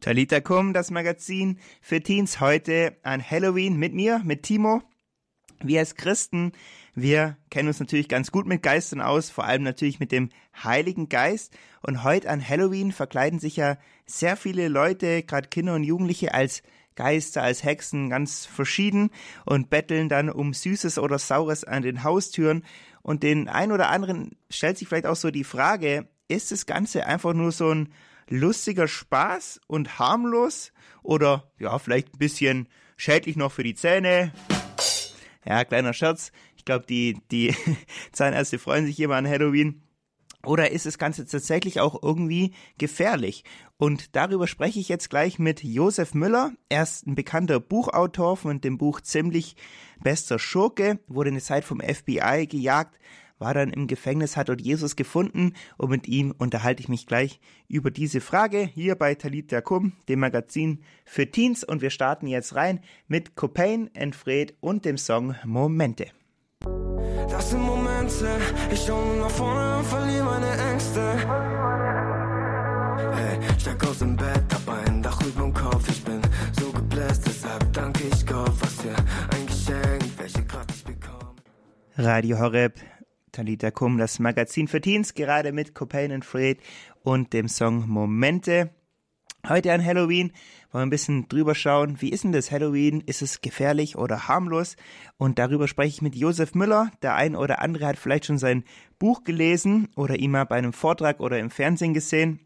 Talita Kum, das Magazin für Teens heute an Halloween mit mir, mit Timo. Wir als Christen, wir kennen uns natürlich ganz gut mit Geistern aus, vor allem natürlich mit dem Heiligen Geist. Und heute an Halloween verkleiden sich ja sehr viele Leute, gerade Kinder und Jugendliche, als Geister, als Hexen, ganz verschieden und betteln dann um Süßes oder Saures an den Haustüren. Und den ein oder anderen stellt sich vielleicht auch so die Frage, ist das Ganze einfach nur so ein lustiger Spaß und harmlos oder ja, vielleicht ein bisschen schädlich noch für die Zähne. Ja, kleiner Scherz. Ich glaube, die, die Zahnärzte freuen sich immer an Halloween. Oder ist das Ganze tatsächlich auch irgendwie gefährlich? Und darüber spreche ich jetzt gleich mit Josef Müller. Er ist ein bekannter Buchautor von dem Buch Ziemlich bester Schurke, wurde eine Zeit vom FBI gejagt, war dann im Gefängnis, hat dort Jesus gefunden und mit ihm unterhalte ich mich gleich über diese Frage hier bei Talit Kum, dem Magazin für Teens und wir starten jetzt rein mit Copain, Enfred und dem Song Momente. Das sind Momente, ich schaue nach vorne und verliere meine Ängste. Hey, steig aus dem Bett, hab ein Dach überm Kopf, ich bin so gebläst, deshalb danke ich Gott, was für ein Geschenk, welche Kraft ich bekomme. Radio Horeb, Talita Kum, das Magazin für Teens, gerade mit Copain and Fred und dem Song Momente. Heute an Halloween wollen wir ein bisschen drüber schauen, wie ist denn das Halloween? Ist es gefährlich oder harmlos? Und darüber spreche ich mit Josef Müller. Der ein oder andere hat vielleicht schon sein Buch gelesen oder ihn mal bei einem Vortrag oder im Fernsehen gesehen.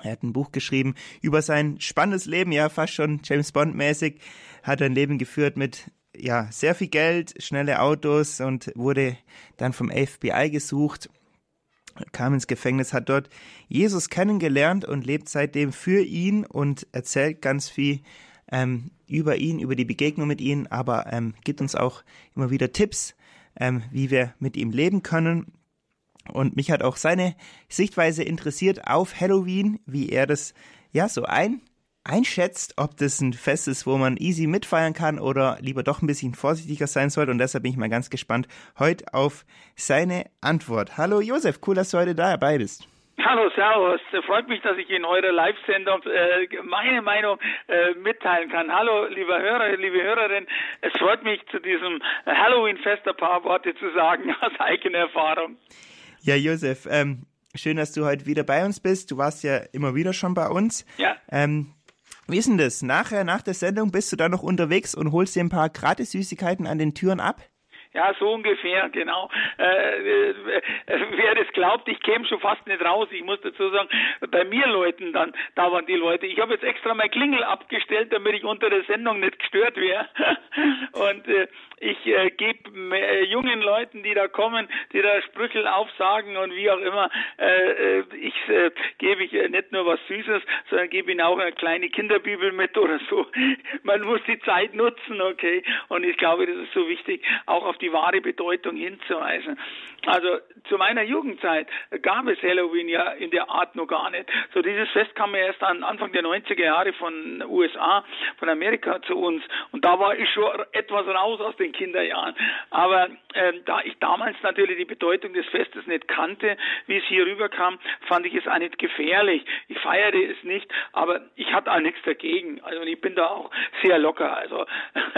Er hat ein Buch geschrieben über sein spannendes Leben, ja fast schon James Bond mäßig, hat ein Leben geführt mit ja, sehr viel Geld, schnelle Autos und wurde dann vom FBI gesucht, kam ins Gefängnis, hat dort Jesus kennengelernt und lebt seitdem für ihn und erzählt ganz viel ähm, über ihn, über die Begegnung mit ihm, aber ähm, gibt uns auch immer wieder Tipps, ähm, wie wir mit ihm leben können. Und mich hat auch seine Sichtweise interessiert auf Halloween, wie er das ja so ein einschätzt, ob das ein Fest ist, wo man easy mitfeiern kann oder lieber doch ein bisschen vorsichtiger sein sollte. Und deshalb bin ich mal ganz gespannt heute auf seine Antwort. Hallo Josef, cool, dass du heute dabei bist. Hallo, Servus. Freut mich, dass ich in eurer Live-Sendung äh, meine Meinung äh, mitteilen kann. Hallo, lieber Hörer, liebe Hörerin. Es freut mich, zu diesem Halloween-Fest ein paar Worte zu sagen aus eigener Erfahrung. Ja, Josef, ähm, schön, dass du heute wieder bei uns bist. Du warst ja immer wieder schon bei uns. Ja. Ähm, wie ist denn das? Nachher, nach der Sendung, bist du da noch unterwegs und holst dir ein paar Gratis-Süßigkeiten an den Türen ab? Ja, so ungefähr, genau. Äh, äh, wer das glaubt, ich käme schon fast nicht raus. Ich muss dazu sagen, bei mir Leuten dann, da waren die Leute. Ich habe jetzt extra mein Klingel abgestellt, damit ich unter der Sendung nicht gestört wäre. Und äh, ich äh, gebe äh, jungen Leuten, die da kommen, die da Sprüchel aufsagen und wie auch immer, äh, äh ich äh, gebe ich äh, nicht nur was Süßes, sondern gebe ihnen auch eine kleine Kinderbibel mit oder so. Man muss die Zeit nutzen, okay? Und ich glaube, das ist so wichtig, auch auf die wahre Bedeutung hinzuweisen. Also zu meiner Jugendzeit gab es Halloween ja in der Art noch gar nicht. So dieses Fest kam ja erst an Anfang der 90er Jahre von USA, von Amerika zu uns. Und da war ich schon etwas raus aus den Kinderjahren. Aber äh, da ich damals natürlich die Bedeutung des Festes nicht kannte, wie es hier rüberkam, fand ich es auch nicht gefährlich. Ich feierte es nicht, aber ich hatte auch nichts dagegen. Also ich bin da auch sehr locker. Also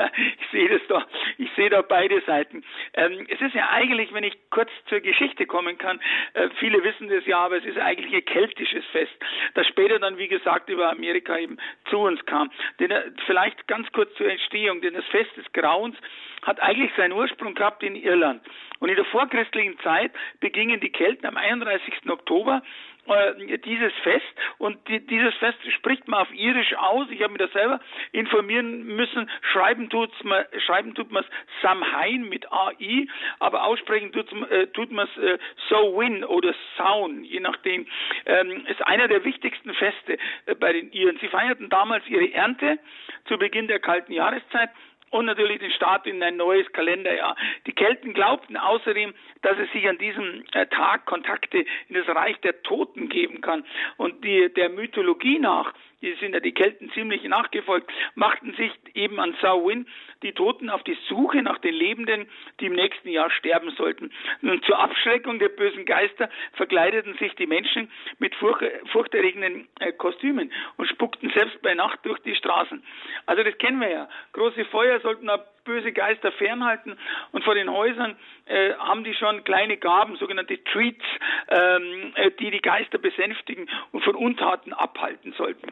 ich sehe das doch, ich sehe da beide Seiten. Ähm, es ist ja eigentlich, wenn ich kurz zur Geschichte kommen kann, äh, viele wissen das ja, aber es ist eigentlich ein keltisches Fest, das später dann, wie gesagt, über Amerika eben zu uns kam. Denn, äh, vielleicht ganz kurz zur Entstehung, denn das Fest des Grauens hat eigentlich seinen Ursprung gehabt in Irland. Und in der vorchristlichen Zeit begingen die Kelten am 31. Oktober äh, dieses Fest und die, dieses Fest spricht man auf Irisch aus. Ich habe mir das selber informieren müssen. Schreiben tut's man, schreiben tut man es Samhain mit AI, aber aussprechen tut's, äh, tut man es äh, So Win oder Sound, je nachdem. Ähm, ist einer der wichtigsten Feste äh, bei den Iren. Sie feierten damals ihre Ernte zu Beginn der kalten Jahreszeit und natürlich den Start in ein neues Kalenderjahr. Die Kelten glaubten außerdem, dass es sich an diesem äh, Tag Kontakte in das Reich der Toten geben kann. Und die, der Mythologie nach die sind ja die Kelten ziemlich nachgefolgt, machten sich eben an Samhain die Toten auf die Suche nach den Lebenden, die im nächsten Jahr sterben sollten. Und zur Abschreckung der bösen Geister verkleideten sich die Menschen mit furch furchterregenden äh, Kostümen und spuckten selbst bei Nacht durch die Straßen. Also das kennen wir ja. Große Feuer sollten böse Geister fernhalten und vor den Häusern äh, haben die schon kleine Gaben, sogenannte Treats, ähm, äh, die die Geister besänftigen und von Untaten abhalten sollten.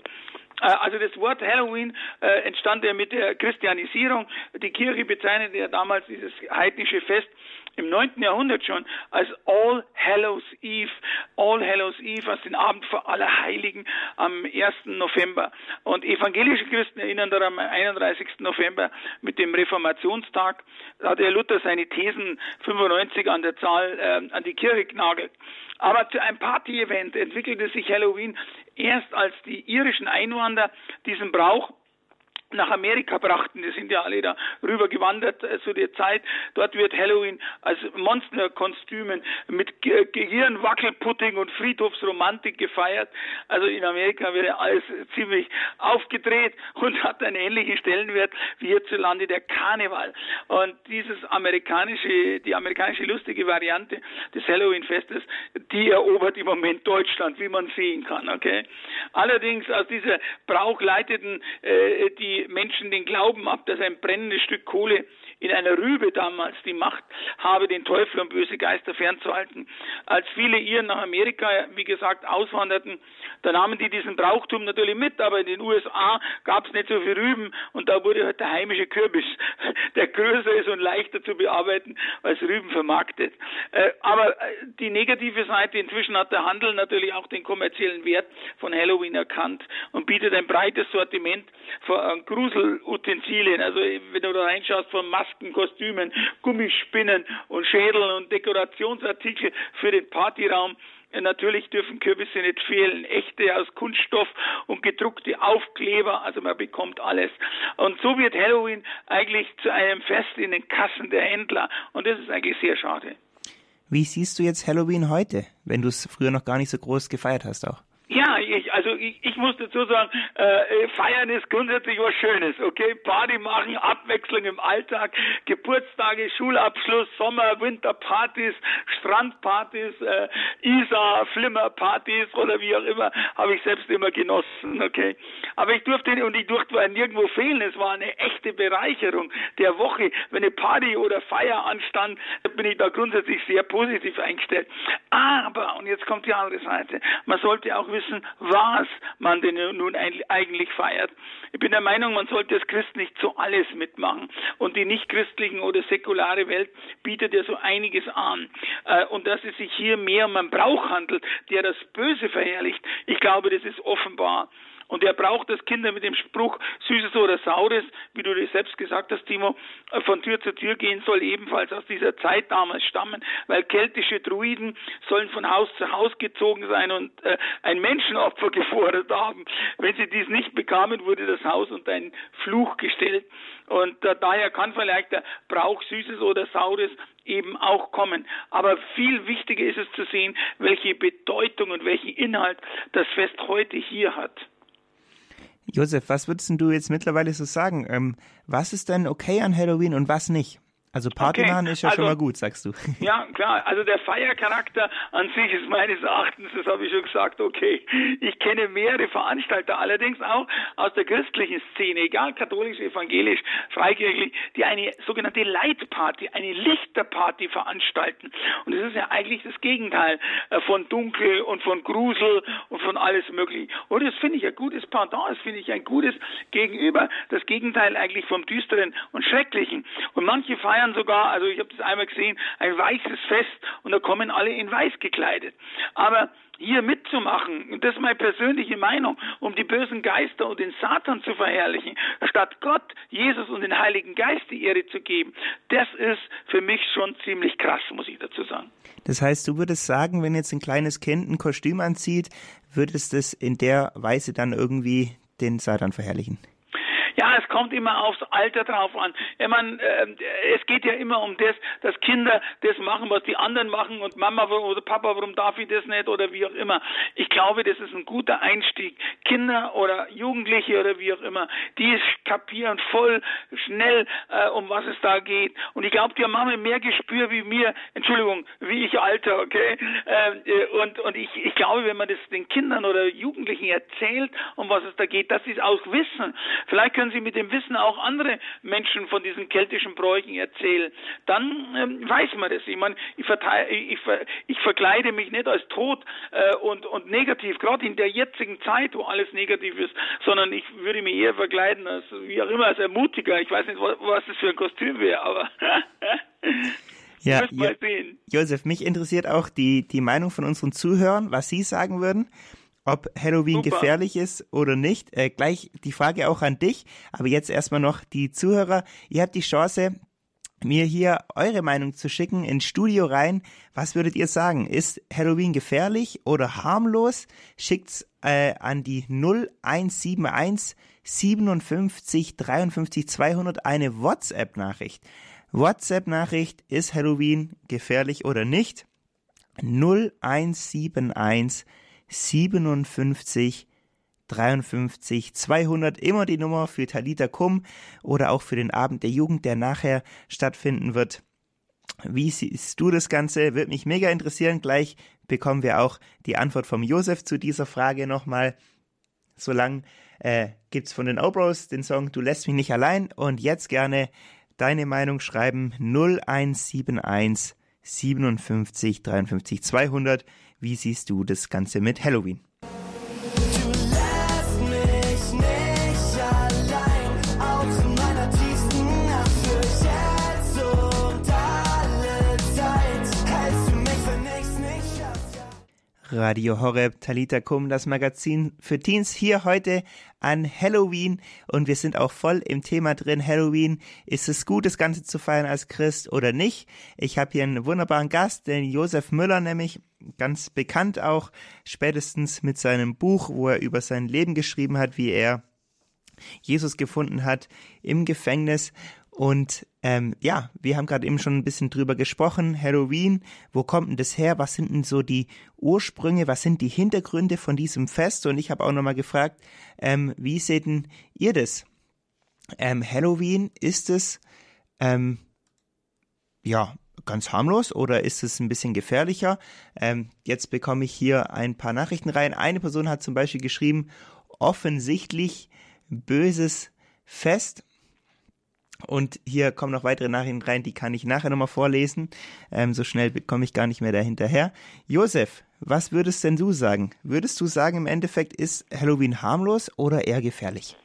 Äh, also das Wort Halloween äh, entstand ja mit der Christianisierung. Die Kirche bezeichnete ja damals dieses heidnische Fest im 9. Jahrhundert schon als All Hallows Eve. All Hallows Eve als den Abend vor Allerheiligen am 1. November. Und evangelische Christen erinnern daran am 31. November mit dem Reformationstag. Da hat der Luther seine Thesen 95 an der Zahl äh, an die Kirche genagelt. Aber zu einem Party-Event entwickelte sich Halloween erst als die irischen Einwanderer diesen Brauch nach Amerika brachten. Die sind ja alle da rüber gewandert äh, zu der Zeit. Dort wird Halloween als Monsterkostümen mit Gehirnwackelpudding und Friedhofsromantik gefeiert. Also in Amerika wird ja alles ziemlich aufgedreht und hat einen ähnlichen Stellenwert wie hierzulande der Karneval. Und dieses amerikanische, die amerikanische lustige Variante des Halloween-Festes, die erobert im Moment Deutschland, wie man sehen kann. Okay. Allerdings aus dieser Brauch leiteten äh, die Menschen den Glauben ab, dass ein brennendes Stück Kohle in einer Rübe damals die Macht habe, den Teufel und böse Geister fernzuhalten. Als viele Iren nach Amerika, wie gesagt, auswanderten, da nahmen die diesen Brauchtum natürlich mit, aber in den USA gab es nicht so viel Rüben und da wurde halt der heimische Kürbis, der größer ist und leichter zu bearbeiten als Rüben vermarktet. Äh, aber äh, die negative Seite, inzwischen hat der Handel natürlich auch den kommerziellen Wert von Halloween erkannt und bietet ein breites Sortiment von Gruselutensilien. Also wenn du da reinschaust von Masken, Kostümen, Gummispinnen und Schädeln und Dekorationsartikel für den Partyraum, Natürlich dürfen Kürbisse nicht fehlen. Echte aus Kunststoff und gedruckte Aufkleber, also man bekommt alles. Und so wird Halloween eigentlich zu einem Fest in den Kassen der Händler. Und das ist eigentlich sehr schade. Wie siehst du jetzt Halloween heute, wenn du es früher noch gar nicht so groß gefeiert hast auch? Ja, ich, also ich, ich muss dazu sagen, äh, feiern ist grundsätzlich was Schönes, okay? Party machen, Abwechslung im Alltag, Geburtstage, Schulabschluss, Sommer, Winterpartys, Strandpartys, äh, Isar, Flimmerpartys oder wie auch immer, habe ich selbst immer genossen, okay? Aber ich durfte und ich durfte nirgendwo fehlen. Es war eine echte Bereicherung der Woche. Wenn eine Party oder Feier anstand, bin ich da grundsätzlich sehr positiv eingestellt. Aber, und jetzt kommt die andere Seite, man sollte auch wissen, was man denn nun eigentlich feiert. Ich bin der Meinung, man sollte als Christ nicht so alles mitmachen. Und die nichtchristlichen oder säkulare Welt bietet ja so einiges an. Äh, und dass es sich hier mehr um einen Brauch handelt, der das Böse verherrlicht, ich glaube, das ist offenbar. Und er braucht das Kinder mit dem Spruch Süßes oder Saures, wie du das selbst gesagt hast, Timo, äh, von Tür zu Tür gehen soll ebenfalls aus dieser Zeit damals stammen, weil keltische Druiden sollen von Haus zu Haus gezogen sein und äh, ein Menschenopfer gefordert haben. Wenn sie dies nicht bekamen, wurde das Haus unter einen Fluch gestellt. Und äh, daher kann vielleicht der Brauch Süßes oder Saures eben auch kommen. Aber viel wichtiger ist es zu sehen, welche Bedeutung und welchen Inhalt das Fest heute hier hat. Josef, was würdest du jetzt mittlerweile so sagen? Ähm, was ist denn okay an Halloween und was nicht? Also Party okay. machen ist ja also, schon mal gut, sagst du. Ja, klar. Also der Feiercharakter an sich ist meines Erachtens, das habe ich schon gesagt, okay. Ich kenne mehrere Veranstalter, allerdings auch aus der christlichen Szene, egal katholisch, evangelisch, freikirchlich, die eine sogenannte Lightparty, eine Lichterparty veranstalten. Und das ist ja eigentlich das Gegenteil äh, von Dunkel und von Grusel und von alles Mögliche. Und das finde ich ein gutes Pendant, das finde ich ein gutes Gegenüber, das Gegenteil eigentlich vom Düsteren und Schrecklichen. Und manche feiern feiern sogar, also ich habe das einmal gesehen, ein weißes Fest und da kommen alle in weiß gekleidet. Aber hier mitzumachen, und das ist meine persönliche Meinung, um die bösen Geister und den Satan zu verherrlichen, statt Gott, Jesus und den Heiligen Geist die Ehre zu geben, das ist für mich schon ziemlich krass, muss ich dazu sagen. Das heißt, du würdest sagen, wenn jetzt ein kleines Kind ein Kostüm anzieht, würdest es in der Weise dann irgendwie den Satan verherrlichen? Ja, es kommt immer aufs Alter drauf an. Ich meine, äh, es geht ja immer um das, dass Kinder das machen, was die anderen machen und Mama oder Papa, warum darf ich das nicht oder wie auch immer. Ich glaube, das ist ein guter Einstieg. Kinder oder Jugendliche oder wie auch immer, die kapieren voll schnell, äh, um was es da geht. Und ich glaube, die haben mehr Gespür wie mir, Entschuldigung, wie ich Alter, okay? Ähm, äh, und und ich, ich glaube, wenn man das den Kindern oder Jugendlichen erzählt, um was es da geht, dass sie es auch wissen. Vielleicht können sie mit dem Wissen auch andere Menschen von diesen keltischen Bräuchen erzählen. Dann ähm, weiß man das. Ich meine, ich, ich, ich verkleide mich nicht als tot äh, und, und negativ, gerade in der jetzigen Zeit, wo alles negativ ist, sondern ich würde mich eher verkleiden als wie auch immer als Ermutiger. Ich weiß nicht, was, was das für ein Kostüm wäre, aber Ja, jo Josef, mich interessiert auch die, die Meinung von unseren Zuhörern, was sie sagen würden, ob Halloween Super. gefährlich ist oder nicht. Äh, gleich die Frage auch an dich, aber jetzt erstmal noch die Zuhörer. Ihr habt die Chance, mir hier eure Meinung zu schicken ins Studio rein. Was würdet ihr sagen? Ist Halloween gefährlich oder harmlos? Schickt's äh, an die 0171 57 53 200 eine WhatsApp-Nachricht. WhatsApp-Nachricht, ist Halloween gefährlich oder nicht? 0171 57 53 200, immer die Nummer für Talita Kum oder auch für den Abend der Jugend, der nachher stattfinden wird. Wie siehst du das Ganze? Würde mich mega interessieren. Gleich bekommen wir auch die Antwort vom Josef zu dieser Frage nochmal. Solange äh, gibt's von den Obros den Song Du lässt mich nicht allein und jetzt gerne deine Meinung schreiben 0171 57 53 200. Wie siehst du das Ganze mit Halloween? Radio Horeb, Talita Kum, das Magazin für Teens hier heute an Halloween und wir sind auch voll im Thema drin. Halloween, ist es gut, das Ganze zu feiern als Christ oder nicht? Ich habe hier einen wunderbaren Gast, den Josef Müller nämlich, ganz bekannt auch, spätestens mit seinem Buch, wo er über sein Leben geschrieben hat, wie er Jesus gefunden hat im Gefängnis und ähm, ja, wir haben gerade eben schon ein bisschen drüber gesprochen. Halloween, wo kommt denn das her? Was sind denn so die Ursprünge? Was sind die Hintergründe von diesem Fest? Und ich habe auch nochmal gefragt, ähm, wie seht denn ihr das? Ähm, Halloween, ist es ähm, ja ganz harmlos oder ist es ein bisschen gefährlicher? Ähm, jetzt bekomme ich hier ein paar Nachrichten rein. Eine Person hat zum Beispiel geschrieben, offensichtlich böses Fest. Und hier kommen noch weitere Nachrichten rein, die kann ich nachher nochmal vorlesen. Ähm, so schnell komme ich gar nicht mehr dahinterher. Josef, was würdest denn du sagen? Würdest du sagen, im Endeffekt ist Halloween harmlos oder eher gefährlich?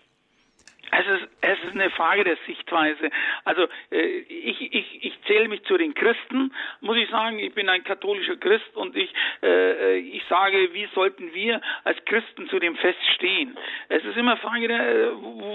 Ist eine Frage der Sichtweise. Also äh, ich, ich, ich zähle mich zu den Christen, muss ich sagen. Ich bin ein katholischer Christ und ich, äh, ich sage, wie sollten wir als Christen zu dem Fest stehen? Es ist immer Frage, der,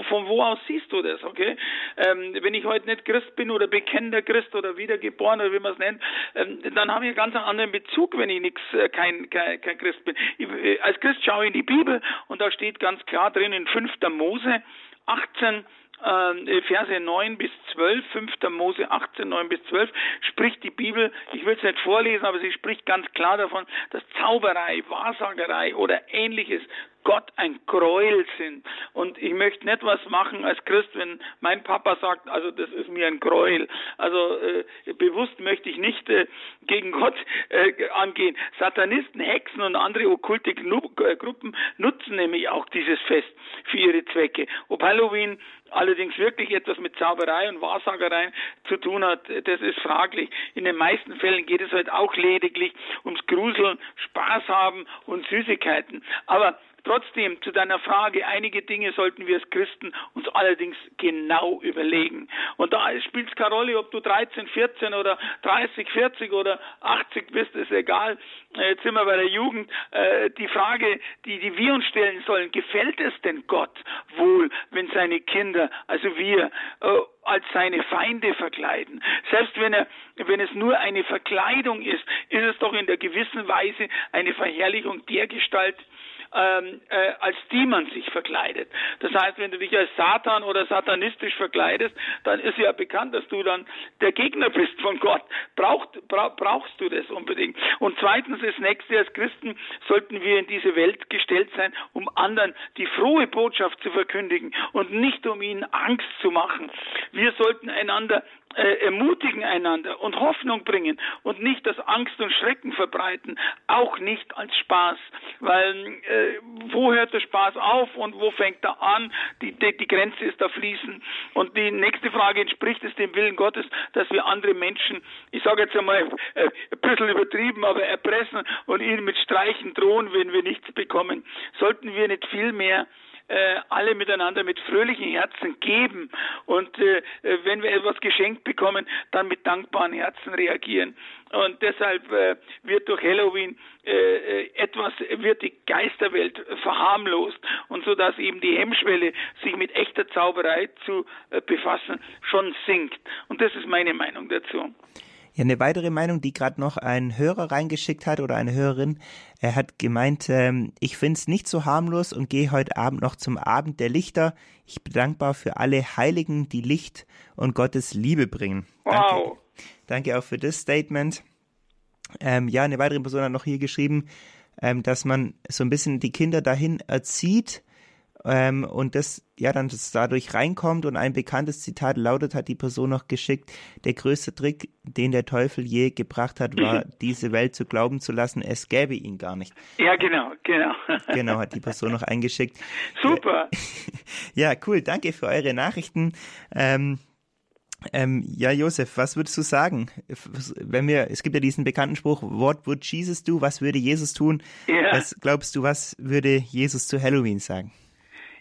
von wo aus siehst du das, okay? Ähm, wenn ich heute nicht Christ bin oder bekennender Christ oder wiedergeboren oder wie man es nennt, ähm, dann habe ich einen ganz anderen Bezug, wenn ich nichts, äh, kein, kein, kein Christ bin. Ich, äh, als Christ schaue ich in die Bibel und da steht ganz klar drin in 5. Mose 18, äh, Verse 9 bis 12, 5. Mose 18, 9 bis 12, spricht die Bibel, ich will es nicht vorlesen, aber sie spricht ganz klar davon, dass Zauberei, Wahrsagerei oder ähnliches Gott ein Gräuel sind. Und ich möchte nicht was machen als Christ, wenn mein Papa sagt, also das ist mir ein Gräuel. Also äh, bewusst möchte ich nicht äh, gegen Gott äh, angehen. Satanisten, Hexen und andere okkulte äh, Gruppen nutzen nämlich auch dieses Fest für ihre Zwecke. Ob Halloween allerdings wirklich etwas mit Zauberei und Wahrsagerei zu tun hat, das ist fraglich. In den meisten Fällen geht es halt auch lediglich ums Gruseln, Spaß haben und Süßigkeiten. Aber Trotzdem zu deiner Frage, einige Dinge sollten wir als Christen uns allerdings genau überlegen. Und da spielt es keine Rolle, ob du 13, 14 oder 30, 40 oder 80 bist, ist egal. Äh, jetzt sind wir bei der Jugend. Äh, die Frage, die, die wir uns stellen sollen, gefällt es denn Gott wohl, wenn seine Kinder, also wir, äh, als seine Feinde verkleiden. Selbst wenn er, wenn es nur eine Verkleidung ist, ist es doch in der gewissen Weise eine Verherrlichung der Gestalt, ähm, äh, als die sich verkleidet. Das heißt, wenn du dich als Satan oder satanistisch verkleidest, dann ist ja bekannt, dass du dann der Gegner bist von Gott. Braucht, bra brauchst du das unbedingt. Und zweitens, das nächste, als Christen sollten wir in diese Welt gestellt sein, um anderen die frohe Botschaft zu verkündigen und nicht um ihnen Angst zu machen. Wir sollten einander äh, ermutigen einander und Hoffnung bringen und nicht das Angst und Schrecken verbreiten, auch nicht als Spaß, weil äh, wo hört der Spaß auf und wo fängt er an? Die, die, die Grenze ist da fließen. Und die nächste Frage entspricht es dem Willen Gottes, dass wir andere Menschen, ich sage jetzt einmal äh, ein bisschen übertrieben, aber erpressen und ihnen mit Streichen drohen, wenn wir nichts bekommen. Sollten wir nicht viel mehr äh, alle miteinander mit fröhlichen Herzen geben und äh, wenn wir etwas geschenkt bekommen, dann mit dankbaren Herzen reagieren. Und deshalb äh, wird durch Halloween äh, äh, etwas, wird die Geisterwelt verharmlost und so dass eben die Hemmschwelle, sich mit echter Zauberei zu äh, befassen, schon sinkt. Und das ist meine Meinung dazu. Ja, eine weitere Meinung, die gerade noch ein Hörer reingeschickt hat oder eine Hörerin, er hat gemeint, ähm, ich finde es nicht so harmlos und gehe heute Abend noch zum Abend der Lichter. Ich bin dankbar für alle Heiligen, die Licht und Gottes Liebe bringen. Wow. Danke, danke auch für das Statement. Ähm, ja, eine weitere Person hat noch hier geschrieben, ähm, dass man so ein bisschen die Kinder dahin erzieht, ähm, und das ja dann das dadurch reinkommt und ein bekanntes Zitat lautet, hat die Person noch geschickt, der größte Trick, den der Teufel je gebracht hat, war, mhm. diese Welt zu glauben zu lassen, es gäbe ihn gar nicht. Ja, genau, genau. genau, hat die Person noch eingeschickt. Super. ja, cool, danke für eure Nachrichten. Ähm, ähm, ja, Josef, was würdest du sagen? Wenn wir, es gibt ja diesen bekannten Spruch, What would Jesus do? Was würde Jesus tun? Ja. Was glaubst du, was würde Jesus zu Halloween sagen?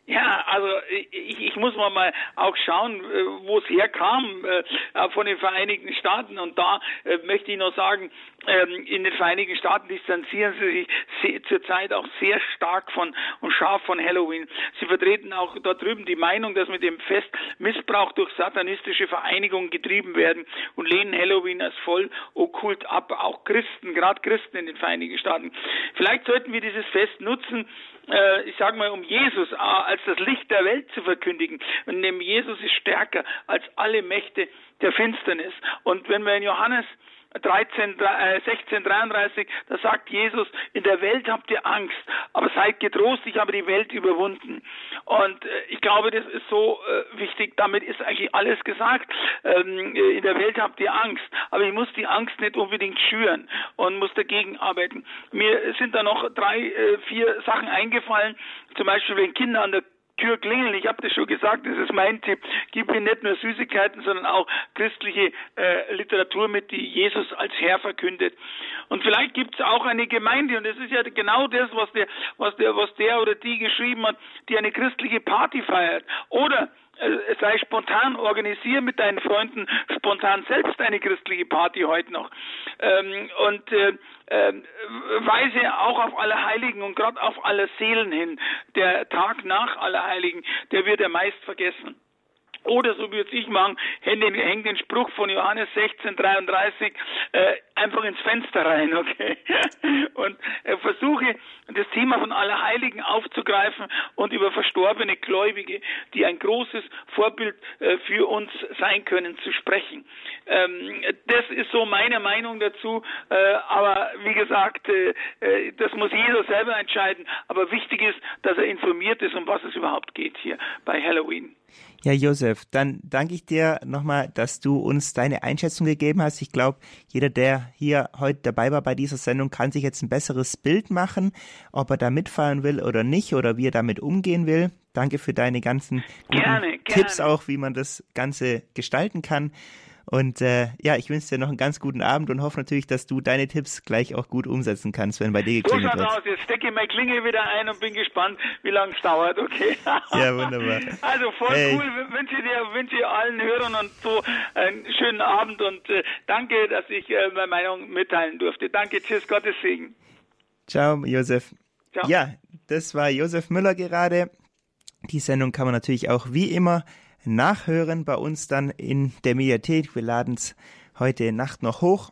Ja, also ich, ich muss mal auch schauen, äh, wo es herkam äh, von den Vereinigten Staaten. Und da äh, möchte ich noch sagen, ähm, in den Vereinigten Staaten distanzieren sie sich zurzeit auch sehr stark von und scharf von Halloween. Sie vertreten auch dort drüben die Meinung, dass mit dem Fest Missbrauch durch satanistische Vereinigungen getrieben werden und lehnen Halloween als voll okkult ab. Auch Christen, gerade Christen in den Vereinigten Staaten. Vielleicht sollten wir dieses Fest nutzen, ich sage mal, um Jesus als als das Licht der Welt zu verkündigen. Und dem Jesus ist stärker als alle Mächte der Finsternis. Und wenn wir in Johannes 13, 16, 33, da sagt Jesus, in der Welt habt ihr Angst, aber seid getrost, ich habe die Welt überwunden. Und äh, ich glaube, das ist so äh, wichtig, damit ist eigentlich alles gesagt. Ähm, in der Welt habt ihr Angst, aber ich muss die Angst nicht unbedingt schüren und muss dagegen arbeiten. Mir sind da noch drei, äh, vier Sachen eingefallen, zum Beispiel wenn Kinder an der Tür klingeln. Ich habe das schon gesagt, das ist mein Tipp. Gib ihnen nicht nur Süßigkeiten, sondern auch christliche äh, Literatur mit, die Jesus als Herr verkündet. Und vielleicht gibt es auch eine Gemeinde, und das ist ja genau das, was der, was der, was der oder die geschrieben hat, die eine christliche Party feiert. Oder sei spontan, organisiere mit deinen Freunden spontan selbst eine christliche Party heute noch. Ähm, und äh, äh, weise auch auf alle Heiligen und gerade auf alle Seelen hin. Der Tag nach Allerheiligen, der wird ja meist vergessen. Oder so würde ich machen, hängt den, hängt den Spruch von Johannes 16, 33 äh, einfach ins Fenster rein, okay? Und äh, versuche das Thema von Allerheiligen aufzugreifen und über verstorbene Gläubige, die ein großes Vorbild äh, für uns sein können, zu sprechen. Ähm, das ist so meine Meinung dazu, äh, aber wie gesagt, äh, äh, das muss jeder selber entscheiden. Aber wichtig ist, dass er informiert ist, um was es überhaupt geht hier bei Halloween. Ja, Josef, dann danke ich dir nochmal, dass du uns deine Einschätzung gegeben hast. Ich glaube, jeder, der hier heute dabei war bei dieser Sendung, kann sich jetzt ein besseres Bild machen, ob er da mitfahren will oder nicht oder wie er damit umgehen will. Danke für deine ganzen guten gerne, Tipps gerne. auch, wie man das Ganze gestalten kann. Und äh, ja, ich wünsche dir noch einen ganz guten Abend und hoffe natürlich, dass du deine Tipps gleich auch gut umsetzen kannst, wenn bei dir geklingelt wird. Aus. Jetzt stecke ich meine Klinge wieder ein und bin gespannt, wie lange es dauert, okay? ja, wunderbar. Also voll hey. cool, wünsche dir, wünsche allen Hörern und so einen schönen Abend und äh, danke, dass ich äh, meine Meinung mitteilen durfte. Danke, tschüss, Gottes Segen. Ciao, Josef. Ciao. Ja, das war Josef Müller gerade. Die Sendung kann man natürlich auch wie immer nachhören bei uns dann in der Mediathek. Wir laden es heute Nacht noch hoch.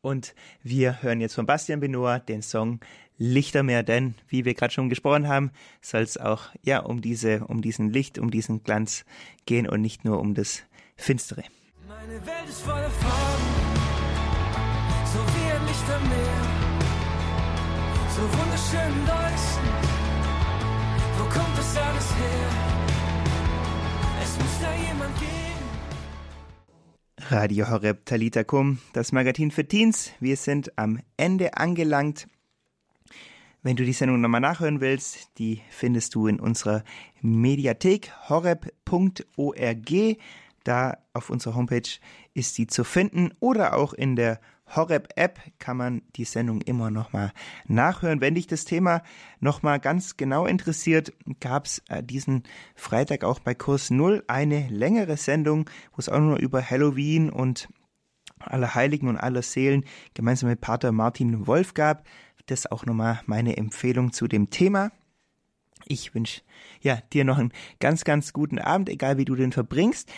Und wir hören jetzt von Bastian Benoit den Song Lichtermeer, denn wie wir gerade schon gesprochen haben, soll es auch ja um diese, um diesen Licht, um diesen Glanz gehen und nicht nur um das Finstere. Meine Welt ist voller Farben, so wie ein Lichtermeer, so wunderschön leuchtend. Wo kommt das alles her? Radio Horeb Talita Kum, das Magazin für Teens. Wir sind am Ende angelangt. Wenn du die Sendung nochmal nachhören willst, die findest du in unserer Mediathek horeb.org. Da auf unserer Homepage ist sie zu finden oder auch in der Horeb-App kann man die Sendung immer nochmal nachhören. Wenn dich das Thema nochmal ganz genau interessiert, gab es äh, diesen Freitag auch bei Kurs Null eine längere Sendung, wo es auch nur über Halloween und aller Heiligen und aller Seelen gemeinsam mit Pater Martin Wolf gab. Das ist auch nochmal meine Empfehlung zu dem Thema. Ich wünsche ja, dir noch einen ganz, ganz guten Abend, egal wie du den verbringst.